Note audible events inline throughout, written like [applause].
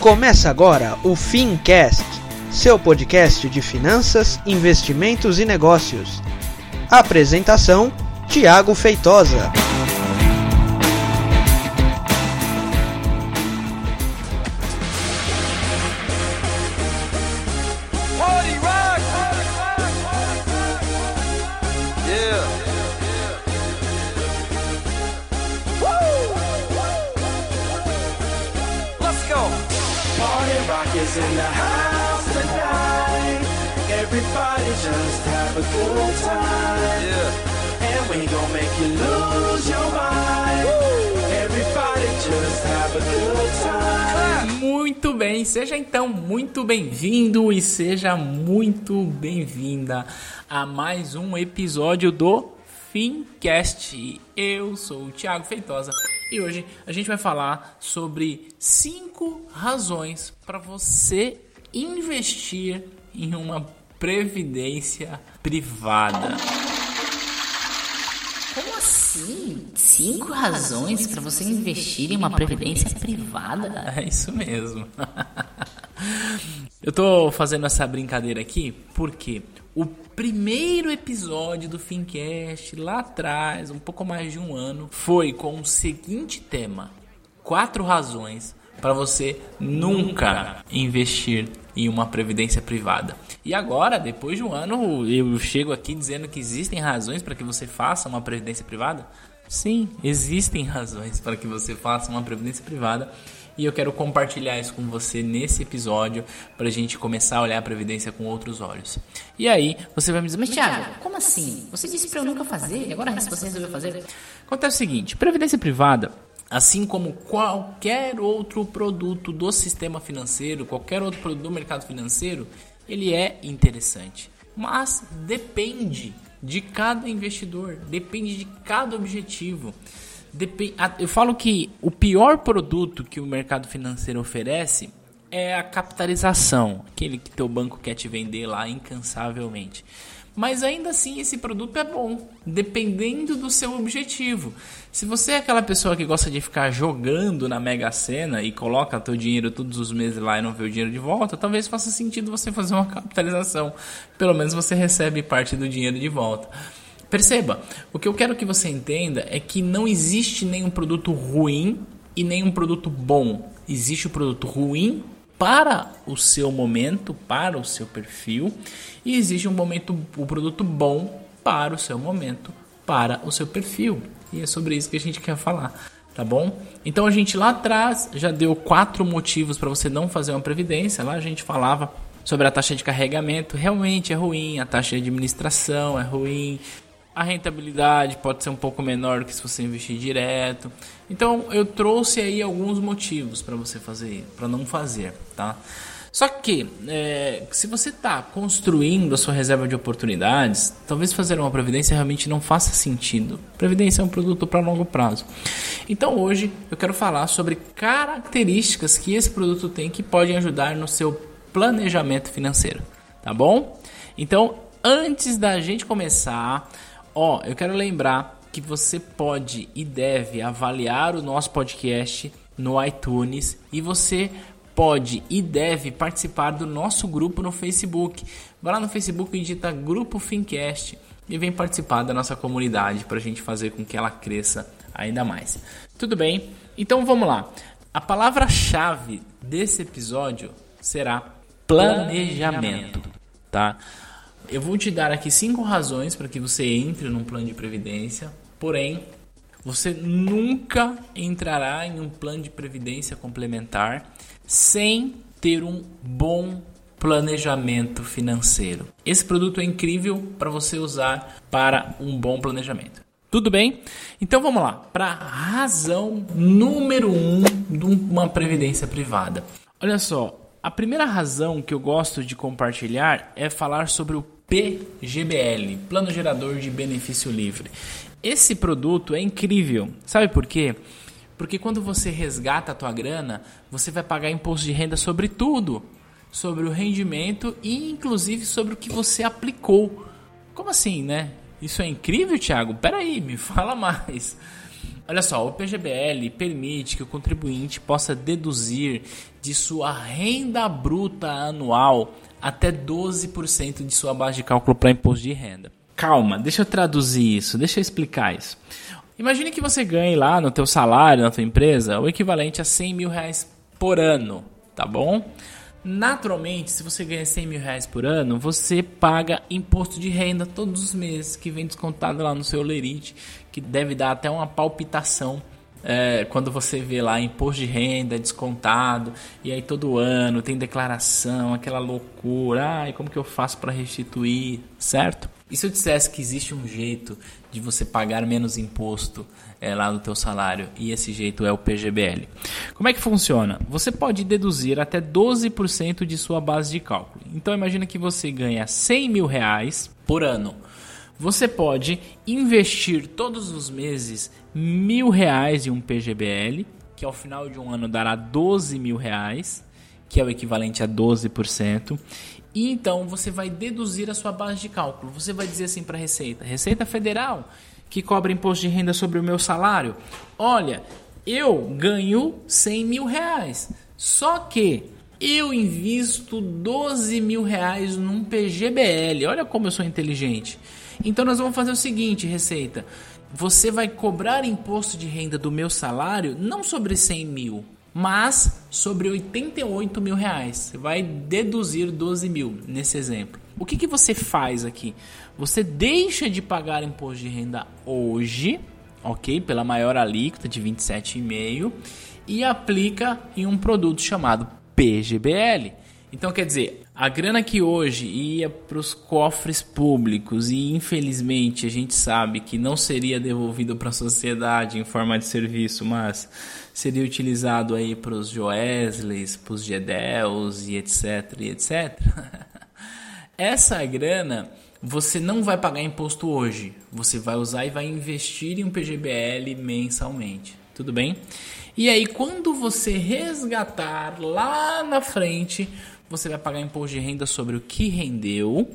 Começa agora o Fincast, seu podcast de finanças, investimentos e negócios. Apresentação: Tiago Feitosa. A good time. Yeah. And we gon' make you lose your mind. Muito bem, seja então muito bem-vindo e seja muito bem-vinda a mais um episódio do Fincast. Eu sou o Thiago Feitosa e hoje a gente vai falar sobre cinco razões para você investir em uma previdência privada. Como assim? Cinco razões para você investir em uma previdência privada? [laughs] É isso mesmo. [laughs] Eu tô fazendo essa brincadeira aqui porque o primeiro episódio do Fincast lá atrás, um pouco mais de um ano, foi com o seguinte tema: quatro razões para você nunca investir em uma previdência privada. E agora, depois de um ano, eu chego aqui dizendo que existem razões para que você faça uma previdência privada? Sim, existem [laughs] razões para que você faça uma previdência privada. E eu quero compartilhar isso com você nesse episódio para a gente começar a olhar a previdência com outros olhos. E aí, você vai me dizer, Mas, Thiago, como assim? Você disse para eu nunca fazer e agora você resolveu fazer? Acontece o seguinte: previdência privada, assim como qualquer outro produto do sistema financeiro, qualquer outro produto do mercado financeiro, ele é interessante. Mas depende de cada investidor, depende de cada objetivo. Eu falo que o pior produto que o mercado financeiro oferece é a capitalização, aquele que teu banco quer te vender lá incansavelmente. Mas ainda assim esse produto é bom, dependendo do seu objetivo. Se você é aquela pessoa que gosta de ficar jogando na Mega Sena e coloca teu dinheiro todos os meses lá e não vê o dinheiro de volta, talvez faça sentido você fazer uma [laughs] capitalização. Pelo menos você recebe parte do dinheiro de volta. Perceba, o que eu quero que você entenda é que não existe nenhum produto ruim e nenhum produto bom. Existe o produto ruim para o seu momento, para o seu perfil, e existe um momento, o produto bom para o seu momento, para o seu perfil. E é sobre isso que a gente quer falar, tá bom? Então a gente lá atrás já deu quatro motivos para você não fazer uma previdência. Lá a gente falava sobre a taxa de carregamento, realmente é ruim, a taxa de administração é ruim, a rentabilidade pode ser um pouco menor que se você investir direto. Então eu trouxe aí alguns motivos para você fazer, para não fazer, tá? Só que é, se você está construindo a sua reserva de oportunidades, talvez fazer uma previdência realmente não faça sentido. Previdência é um produto para longo prazo. Então hoje eu quero falar sobre características que esse produto tem que podem ajudar no seu planejamento financeiro, tá bom? Então antes da gente começar Ó, eu quero lembrar que você pode e deve avaliar o nosso podcast no iTunes e você pode e deve participar do nosso grupo no Facebook. Vai lá no Facebook e digita Grupo Fincast e vem participar da nossa comunidade para a gente fazer com que ela cresça ainda mais. Tudo bem? Então vamos lá. A palavra-chave desse episódio será planejamento, tá? Eu vou te dar aqui cinco razões para que você entre num plano de previdência, porém, você nunca entrará em um plano de previdência complementar sem ter um bom planejamento financeiro. Esse produto é incrível para você usar para um bom planejamento. Tudo bem? Então vamos lá para a razão número um de uma previdência privada. Olha só, a primeira razão que eu gosto de compartilhar é falar sobre o PGBL, Plano Gerador de Benefício Livre. Esse produto é incrível. Sabe por quê? Porque quando você resgata a tua grana, você vai pagar imposto de renda sobre tudo, sobre o rendimento e inclusive sobre o que você aplicou. Como assim, né? Isso é incrível, Thiago? Peraí, me [laughs] fala mais. Olha só, o PGBL permite que o contribuinte possa deduzir de sua renda bruta anual até 12% de sua base de cálculo para imposto de renda. Calma, deixa eu traduzir isso, deixa eu explicar isso. Imagine que você ganhe lá no teu salário, na tua empresa, o equivalente a 100 mil reais por ano, tá bom? Naturalmente, se você ganha 100 mil reais por ano, você paga imposto de renda todos os meses, que vem descontado lá no seu lerite, que deve dar até uma palpitação é, quando você vê lá imposto de renda descontado, e aí todo ano tem declaração, aquela loucura, ai, como que eu faço para restituir, certo? E se eu dissesse que existe um jeito de você pagar menos imposto é, lá no teu salário e esse jeito é o PGBL? Como é que funciona? Você pode deduzir até 12% de sua base de cálculo. Então imagina que você ganha 100 mil reais por ano. Você pode investir todos os meses mil reais em um PGBL, que ao final de um ano dará 12 mil reais, que é o equivalente a 12%. E então você vai deduzir a sua base de cálculo. Você vai dizer assim para a Receita: Receita Federal, que cobra imposto de renda sobre o meu salário, olha, eu ganho 100 mil reais. Só que eu invisto 12 mil reais num PGBL. Olha como eu sou inteligente. Então nós vamos fazer o seguinte, Receita. Você vai cobrar imposto de renda do meu salário não sobre 100 mil, mas sobre 88 mil reais. Você vai deduzir 12 mil nesse exemplo. O que, que você faz aqui? Você deixa de pagar imposto de renda hoje, ok? Pela maior alíquota de 27,5% e aplica em um produto chamado PGBL. Então, quer dizer, a grana que hoje ia para os cofres públicos e infelizmente a gente sabe que não seria devolvido para a sociedade em forma de serviço, mas seria utilizado aí para os Joesleys, para os Gedels e etc, e etc. [laughs] Essa grana você não vai pagar imposto hoje, você vai usar e vai investir em um PGBL mensalmente, tudo bem? E aí quando você resgatar lá na frente, você vai pagar imposto de renda sobre o que rendeu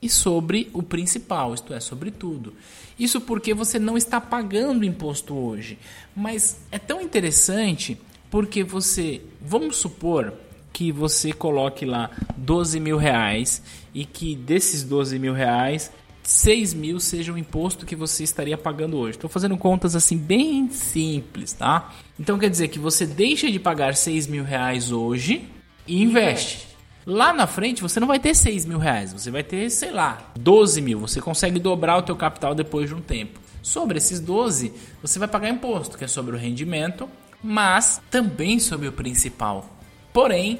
e sobre o principal, isto é, sobre tudo. Isso porque você não está pagando imposto hoje. Mas é tão interessante porque você, vamos supor que você coloque lá 12 mil reais e que desses 12 mil reais 6 mil seja o imposto que você estaria pagando hoje. Estou fazendo contas assim bem simples, tá? Então quer dizer que você deixa de pagar 6 mil reais hoje e investe. Lá na frente você não vai ter 6 mil reais, você vai ter, sei lá, 12 mil. Você consegue dobrar o teu capital depois de um tempo. Sobre esses 12, você vai pagar imposto, que é sobre o rendimento, mas também sobre o principal. Porém,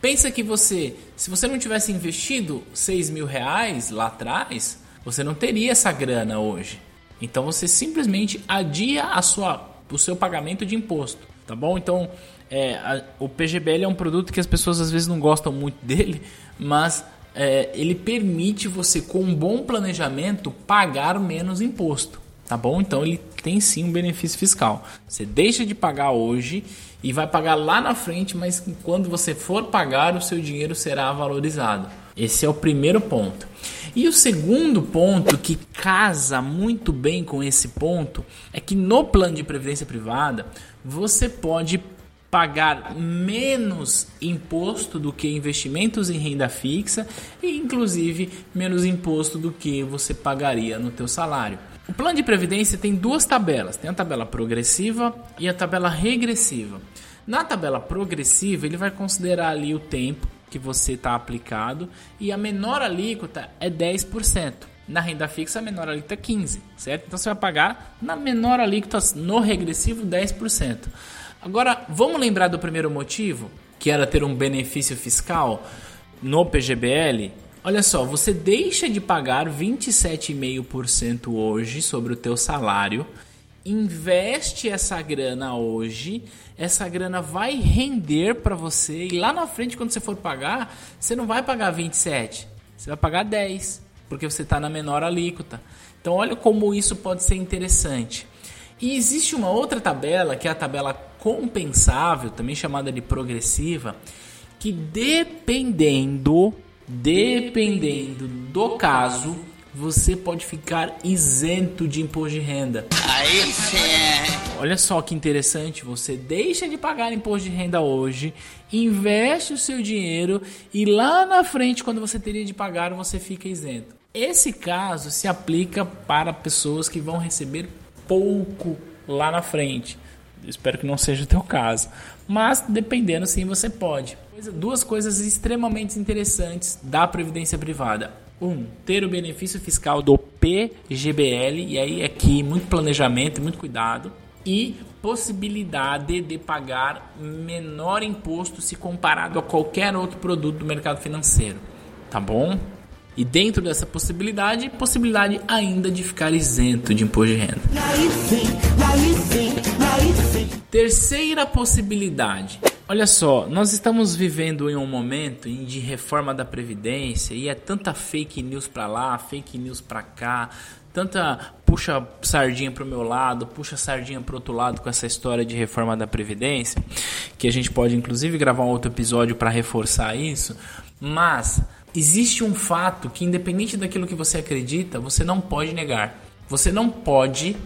pensa que você, se você não tivesse investido 6 mil reais lá atrás, você não teria essa grana hoje. Então você simplesmente adia a sua, o seu pagamento de imposto, tá bom? Então é, a, o PGBL é um produto que as pessoas às vezes não gostam muito dele, mas é, ele permite você, com um bom planejamento, pagar menos imposto. Tá bom? Então ele tem sim um benefício fiscal. Você deixa de pagar hoje e vai pagar lá na frente, mas quando você for pagar, o seu dinheiro será valorizado. Esse é o primeiro ponto. E o segundo ponto que casa muito bem com esse ponto é que no plano de previdência privada você pode pagar menos imposto do que investimentos em renda fixa e inclusive menos imposto do que você pagaria no teu salário. O plano de previdência tem duas tabelas, tem a tabela progressiva e a tabela regressiva. Na tabela progressiva, ele vai considerar ali o tempo que você está aplicado e a menor alíquota é 10%. Na renda fixa, a menor alíquota é 15%, certo? Então você vai pagar na menor alíquota no regressivo 10%. Agora, vamos lembrar do primeiro motivo, que era ter um benefício fiscal no PGBL? Olha só, você deixa de pagar 27,5% hoje sobre o teu salário, investe essa grana hoje, essa grana vai render para você e lá na frente quando você for pagar, você não vai pagar 27, você vai pagar 10, porque você está na menor alíquota. Então olha como isso pode ser interessante. E existe uma outra tabela, que é a tabela compensável, também chamada de progressiva, que dependendo, dependendo do caso, você pode ficar isento de imposto de renda. Aí sim. Olha só que interessante, você deixa de pagar imposto de renda hoje, investe o seu dinheiro e lá na frente, quando você teria de pagar, você fica isento. Esse caso se aplica para pessoas que vão receber pouco lá na frente. Espero que não seja o teu caso. Mas dependendo sim, você pode. Duas coisas extremamente interessantes da previdência privada. Um, ter o benefício fiscal do PGBL, e aí aqui muito planejamento, muito cuidado, e possibilidade de pagar menor imposto se comparado a qualquer outro produto do mercado financeiro. Tá bom? E dentro dessa possibilidade, possibilidade ainda de ficar isento de imposto de renda. Terceira possibilidade. Olha só, nós estamos vivendo em um momento de reforma da previdência e é tanta fake news para lá, fake news para cá, tanta puxa sardinha pro meu lado, puxa sardinha pro outro lado com essa história de reforma da previdência, que a gente pode inclusive gravar um outro episódio para reforçar isso, mas existe um fato que independente daquilo que você acredita, você não pode negar. Você não pode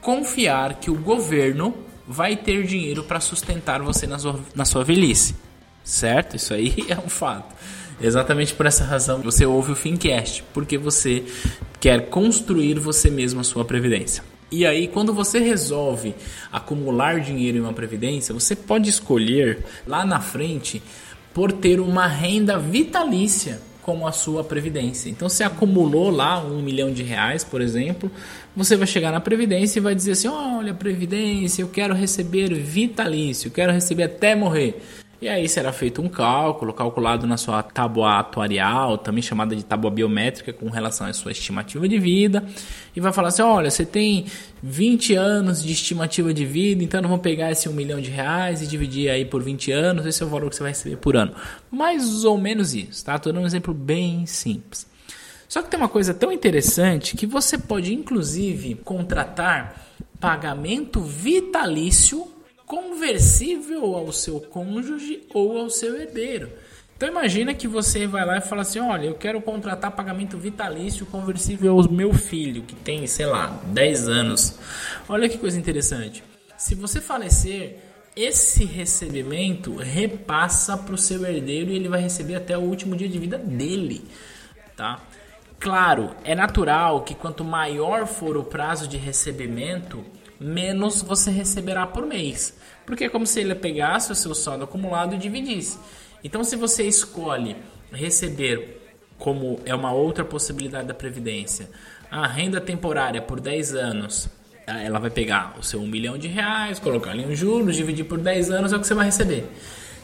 confiar que o governo vai ter dinheiro para sustentar você na sua, na sua velhice. Certo? Isso aí [laughs] é um fato. Exatamente por essa razão você ouve o Fincast, porque você quer construir você mesmo a sua previdência. E aí, quando você resolve acumular dinheiro em uma previdência, você pode escolher lá na frente por ter uma renda vitalícia como a sua previdência. Então, se acumulou lá um milhão de reais, por exemplo, você vai chegar na previdência e vai dizer assim: olha, previdência, eu quero receber vitalício, quero receber até morrer. E aí será feito um cálculo, calculado na sua tábua atuarial, também chamada de tábua biométrica, com relação à sua estimativa de vida. E vai falar assim: olha, você tem 20 anos de estimativa de vida, então vamos pegar esse 1 milhão de reais e dividir aí por 20 anos, esse é o valor que você vai receber por ano. Mais ou menos isso, tá? Estou dando um exemplo bem simples. Só que tem uma coisa tão interessante que você pode, inclusive, contratar pagamento vitalício conversível ao seu cônjuge ou ao seu herdeiro. Então imagina que você vai lá e fala assim: "Olha, eu quero contratar pagamento vitalício conversível ao meu filho, que tem, sei lá, 10 anos". Olha que coisa interessante. Se você falecer, esse recebimento repassa para o seu herdeiro e ele vai receber até o último dia de vida dele, tá? Claro, é natural que quanto maior for o prazo de recebimento, menos você receberá por mês. Porque é como se ele pegasse o seu saldo acumulado e dividisse. Então, se você escolhe receber, como é uma outra possibilidade da Previdência, a renda temporária por 10 anos, ela vai pegar o seu 1 milhão de reais, colocar ali um juros, dividir por 10 anos, é o que você vai receber.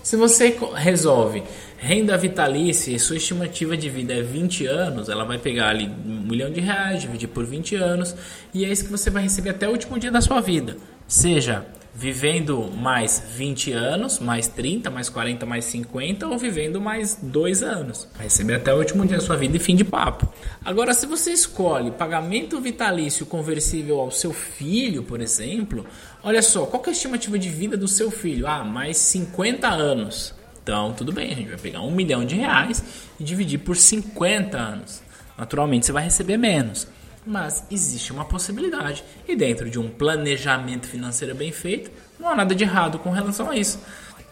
Se você resolve renda vitalícia e sua estimativa de vida é 20 anos, ela vai pegar ali um milhão de reais, dividir por 20 anos, e é isso que você vai receber até o último dia da sua vida. Seja vivendo mais 20 anos, mais 30, mais 40, mais 50 ou vivendo mais 2 anos. Vai receber até o último dia da sua vida e fim de papo. Agora, se você escolhe pagamento vitalício conversível ao seu filho, por exemplo, olha só, qual é a estimativa de vida do seu filho? Ah, mais 50 anos. Então, tudo bem, a gente vai pegar um milhão de reais e dividir por 50 anos. Naturalmente, você vai receber menos mas existe uma possibilidade. E dentro de um planejamento financeiro bem feito, não há nada de errado com relação a isso.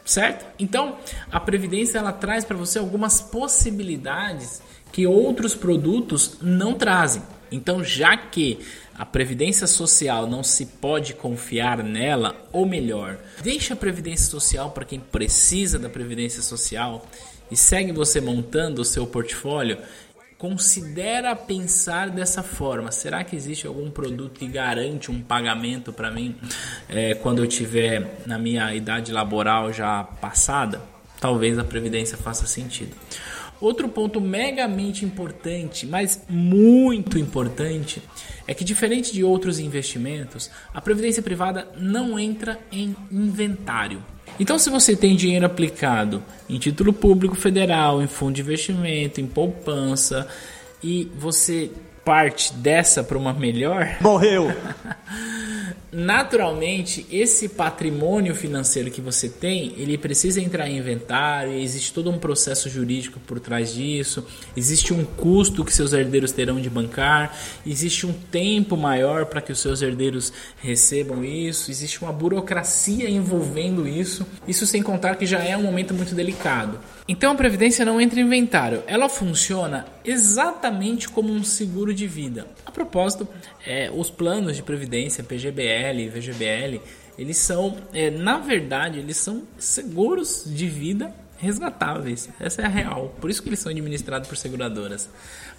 Certo? Então, a previdência ela traz para você algumas possibilidades que outros produtos não trazem. Então, já que a previdência social não se pode confiar nela, ou melhor, deixa a previdência social para quem precisa da previdência social e segue você montando o seu portfólio considera pensar dessa forma. Será que existe algum produto que garante um pagamento para mim é, quando eu tiver na minha idade laboral já passada? Talvez a previdência faça sentido. Outro ponto megamente importante, mas muito importante, é que diferente de outros investimentos, a previdência privada não entra em inventário. Então, se você tem dinheiro aplicado em título público federal, em fundo de investimento, em poupança, e você parte dessa para uma melhor, morreu. [laughs] naturalmente esse patrimônio financeiro que você tem, ele precisa entrar em inventário, existe todo um processo jurídico por trás disso, existe um custo que seus herdeiros terão de bancar, existe um tempo maior para que os seus herdeiros recebam isso, existe uma burocracia envolvendo isso, isso sem contar que já é um momento muito delicado. Então a previdência não entra em inventário, ela funciona exatamente como um seguro de vida. A propósito, é, os planos de previdência PGBL e VGBL, eles são, é, na verdade, eles são seguros de vida resgatáveis. Essa é a real. Por isso que eles são administrados por seguradoras.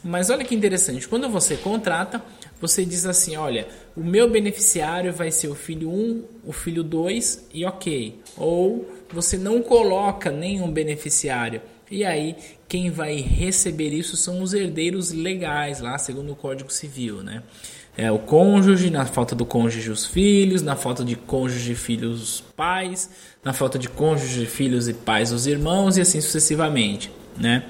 Mas olha que interessante, quando você contrata, você diz assim, olha, o meu beneficiário vai ser o filho 1, o filho 2 e OK. Ou você não coloca nenhum beneficiário. E aí, quem vai receber isso são os herdeiros legais, lá segundo o Código Civil, né? É o cônjuge, na falta do cônjuge, os filhos, na falta de cônjuge, filhos, os pais, na falta de cônjuge, filhos e pais, os irmãos, e assim sucessivamente, né?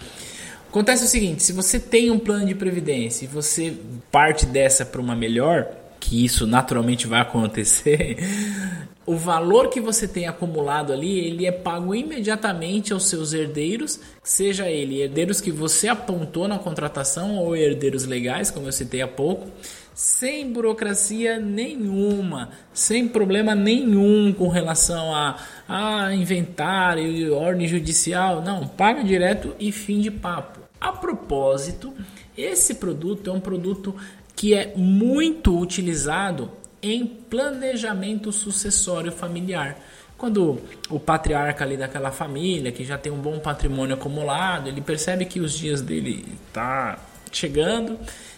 Acontece o seguinte: se você tem um plano de previdência e você parte dessa para uma melhor, que isso naturalmente vai acontecer, [laughs] o valor que você tem acumulado ali, ele é pago imediatamente aos seus herdeiros, seja ele herdeiros que você apontou na contratação ou herdeiros legais, como eu citei há pouco, sem burocracia nenhuma, sem problema nenhum com relação a, a inventário e ordem judicial, não, paga direto e fim de papo. A propósito, esse produto é um produto que é muito utilizado em planejamento sucessório familiar. Quando o patriarca ali daquela família, que já tem um bom patrimônio acumulado, ele percebe que os dias dele tá chegando,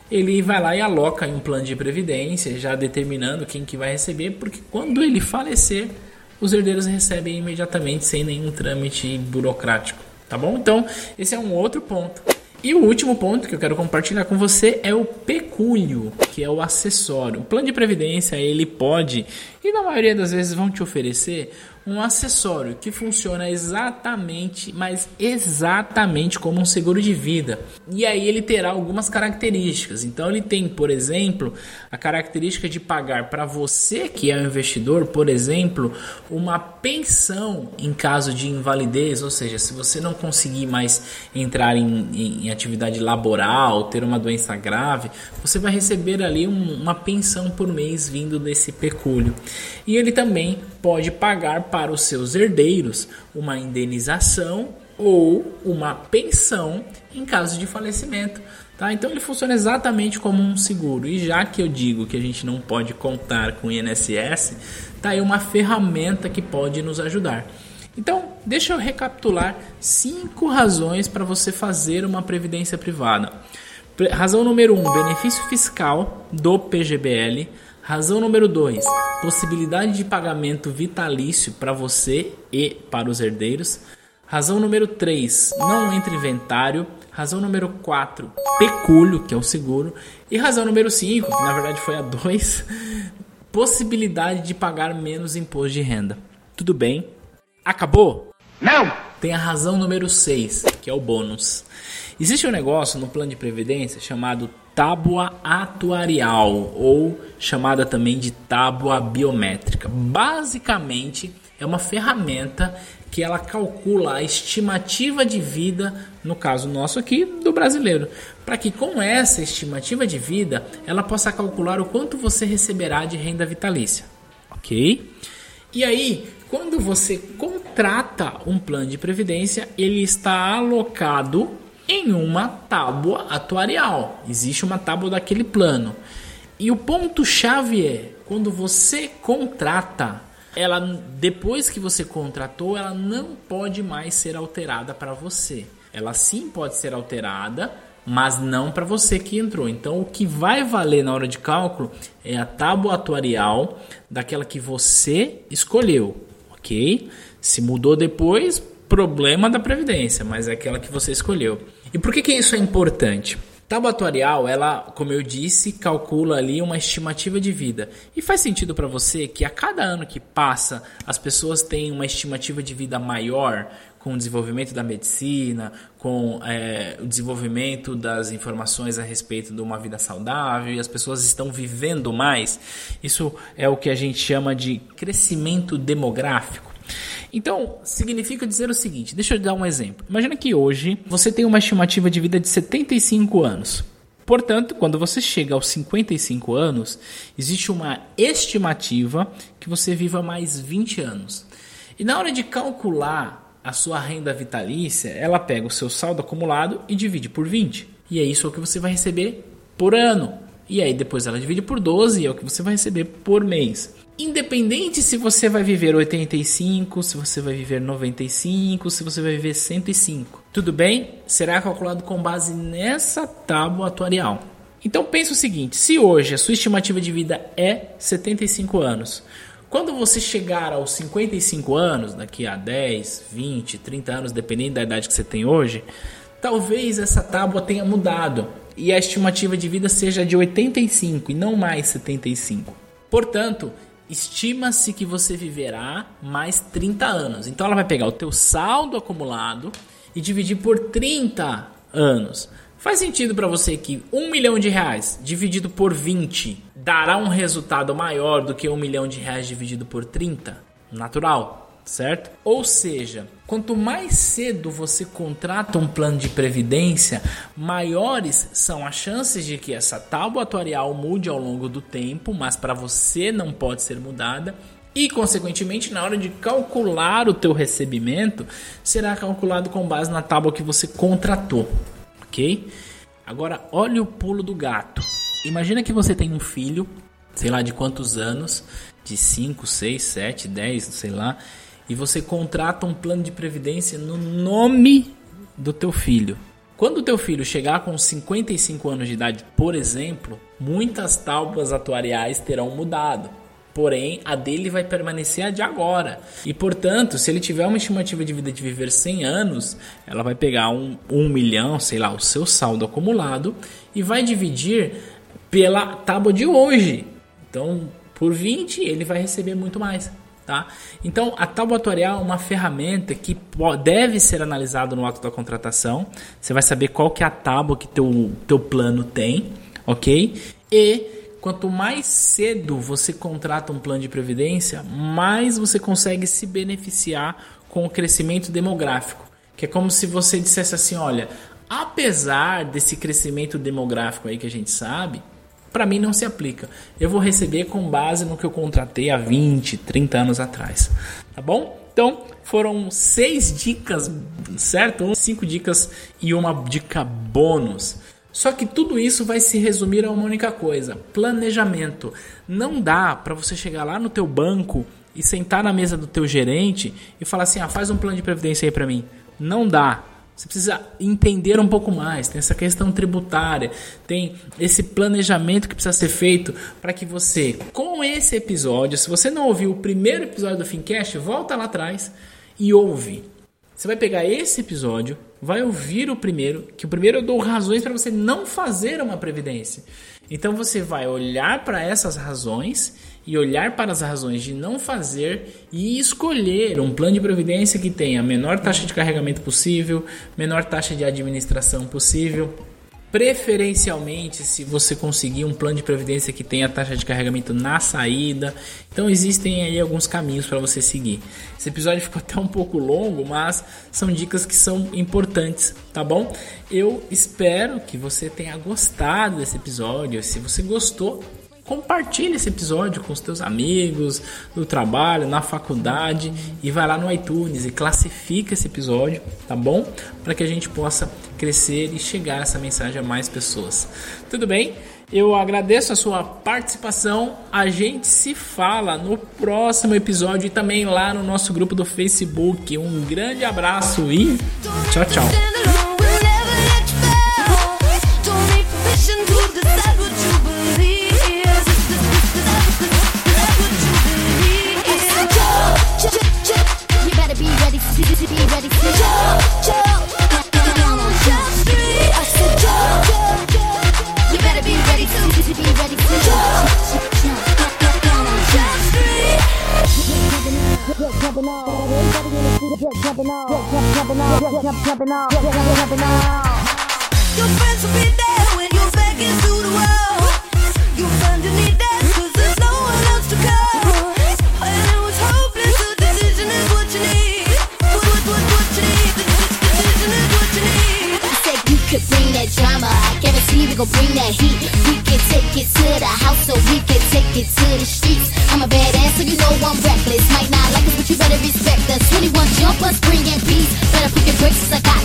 ele vai lá e aloca em um plano de previdência, já determinando quem que vai receber, porque quando ele falecer, os herdeiros recebem imediatamente sem nenhum trâmite burocrático, tá bom? Então, esse é um outro ponto. E o último ponto que eu quero compartilhar com você é o pecúlio, que é o acessório. O plano de previdência, ele pode, e na maioria das vezes vão te oferecer, um acessório que funciona exatamente, mas exatamente como um seguro de vida. E aí ele terá algumas características. Então ele tem, por exemplo, a característica de pagar para você que é o investidor, por exemplo, uma pensão em caso de invalidez, ou seja, se você não conseguir mais entrar em, em, em atividade laboral, ter uma doença grave, você vai receber ali um, uma pensão por mês vindo desse pecúlio. E ele também pode pagar para os seus herdeiros uma indenização ou uma pensão em caso de falecimento. Tá? Então ele funciona exatamente como um seguro. E já que eu digo que a gente não pode contar com o INSS, tá aí uma ferramenta que pode nos ajudar. Então, deixa eu recapitular cinco razões para você fazer uma previdência privada. Razão número 1, um, benefício fiscal do PGBL. Razão número 2, possibilidade de pagamento vitalício para você e para os herdeiros. Razão número 3, não entra inventário. Razão número 4, pecúlio, que é o seguro. E razão número 5, que na verdade foi a 2, [laughs] possibilidade de pagar menos imposto de renda. Tudo bem? Acabou? Não! Tem a razão número 6, que é o bônus. Existe um negócio no plano de previdência chamado tábua atuarial ou chamada também de tábua biométrica. Basicamente, é uma ferramenta que ela calcula a estimativa de vida, no caso nosso aqui, do brasileiro, para que com essa estimativa de vida ela possa calcular o quanto você receberá de renda vitalícia, ok? E aí, quando você contrata um plano de previdência, ele está alocado em uma tábua atuarial. Existe uma tábua daquele plano. E o ponto chave é quando você contrata, ela depois que você contratou, ela não pode mais ser alterada para você. Ela sim pode ser alterada, mas não para você que entrou. Então, o que vai valer na hora de cálculo é a tábua atuarial daquela que você escolheu, ok? Se mudou depois, problema da previdência, mas é aquela que você escolheu. E por que, que isso é importante? Tábua atuarial, ela, como eu disse, calcula ali uma estimativa de vida. E faz sentido para você que a cada ano que passa, as pessoas têm uma estimativa de vida maior, com o desenvolvimento da medicina, com é, o desenvolvimento das informações a respeito de uma vida saudável e as pessoas estão vivendo mais. Isso é o que a gente chama de crescimento demográfico. Então, significa dizer o seguinte: deixa eu dar um exemplo. Imagina que hoje você tem uma estimativa de vida de 75 anos. Portanto, quando você chega aos 55 anos, existe uma estimativa que você viva mais 20 anos. E na hora de calcular a sua renda vitalícia, ela pega o seu saldo acumulado e divide por 20. E é isso que você vai receber por ano. E aí depois ela divide por 12 e é o que você vai receber por mês. Independente se você vai viver 85, se você vai viver 95, se você vai viver 105. Tudo bem? Será calculado com base nessa tábua atuarial. Então pense o seguinte: se hoje a sua estimativa de vida é 75 anos, quando você chegar aos 55 anos, daqui a 10, 20, 30 anos, dependendo da idade que você tem hoje, talvez essa tábua tenha mudado e a estimativa de vida seja de 85 e não mais 75. Portanto, estima-se que você viverá mais 30 anos. Então ela vai pegar o teu saldo acumulado e dividir por 30 anos. Faz sentido para você que um milhão de reais dividido por 20 dará um resultado maior do que um milhão de reais dividido por 30? Natural certo? Ou seja, quanto mais cedo você contrata um plano de previdência, maiores são as chances de que essa tábua atuarial mude ao longo do tempo, mas para você não pode ser mudada. E, consequentemente, na hora de calcular o teu recebimento, será calculado com base na tábua que você contratou, ok? Agora, olha o pulo do gato. Imagina que você tem um filho, sei lá de quantos anos, de 5, 6, 7, 10, sei lá, e você contrata um plano de previdência no nome do teu filho. Quando o teu filho chegar com 55 anos de idade, por exemplo, muitas tábuas atuariais terão mudado. Porém, a dele vai permanecer a de agora. E, portanto, se ele tiver uma estimativa de vida de viver 100 anos, ela vai pegar um, um milhão, sei lá, o seu saldo acumulado e vai dividir pela tábua de hoje. Então, por 20, ele vai receber muito mais. Tá? Então, a tábua atuarial é uma ferramenta que deve ser analisada no ato da contratação. Você vai saber qual que é a tábua que teu, teu plano tem, ok? E quanto mais cedo você contrata um plano de previdência, mais você consegue se beneficiar com o crescimento demográfico. Que é como se você dissesse assim, olha, apesar desse crescimento demográfico aí que a gente sabe, para mim não se aplica. Eu vou receber com base no que eu contratei há 20, 30 anos atrás. Tá bom? Então, foram seis dicas, certo? Cinco dicas e uma dica bônus. Só que tudo isso vai se resumir a uma única coisa: planejamento. Não dá para você chegar lá no teu banco e sentar na mesa do teu gerente e falar assim: "Ah, faz um plano de previdência aí para mim". Não dá. Você precisa entender um pouco mais. Tem essa questão tributária, tem esse planejamento que precisa ser feito para que você, com esse episódio, se você não ouviu o primeiro episódio do Fincast, volta lá atrás e ouve. Você vai pegar esse episódio, vai ouvir o primeiro, que o primeiro eu dou razões para você não fazer uma previdência. Então você vai olhar para essas razões e olhar para as razões de não fazer e escolher um plano de previdência que tenha a menor taxa de carregamento possível, menor taxa de administração possível. Preferencialmente, se você conseguir um plano de previdência que tenha taxa de carregamento na saída. Então, existem aí alguns caminhos para você seguir. Esse episódio ficou até um pouco longo, mas são dicas que são importantes, tá bom? Eu espero que você tenha gostado desse episódio. Se você gostou, compartilhe esse episódio com os teus amigos, no trabalho, na faculdade e vai lá no iTunes e classifica esse episódio, tá bom? Para que a gente possa crescer e chegar essa mensagem a mais pessoas. Tudo bem? Eu agradeço a sua participação. A gente se fala no próximo episódio e também lá no nosso grupo do Facebook. Um grande abraço e tchau, tchau. so you know I'm reckless. Might not like it, but you better respect us. 21 jumpers, bringing peace. Better put your bricks, I got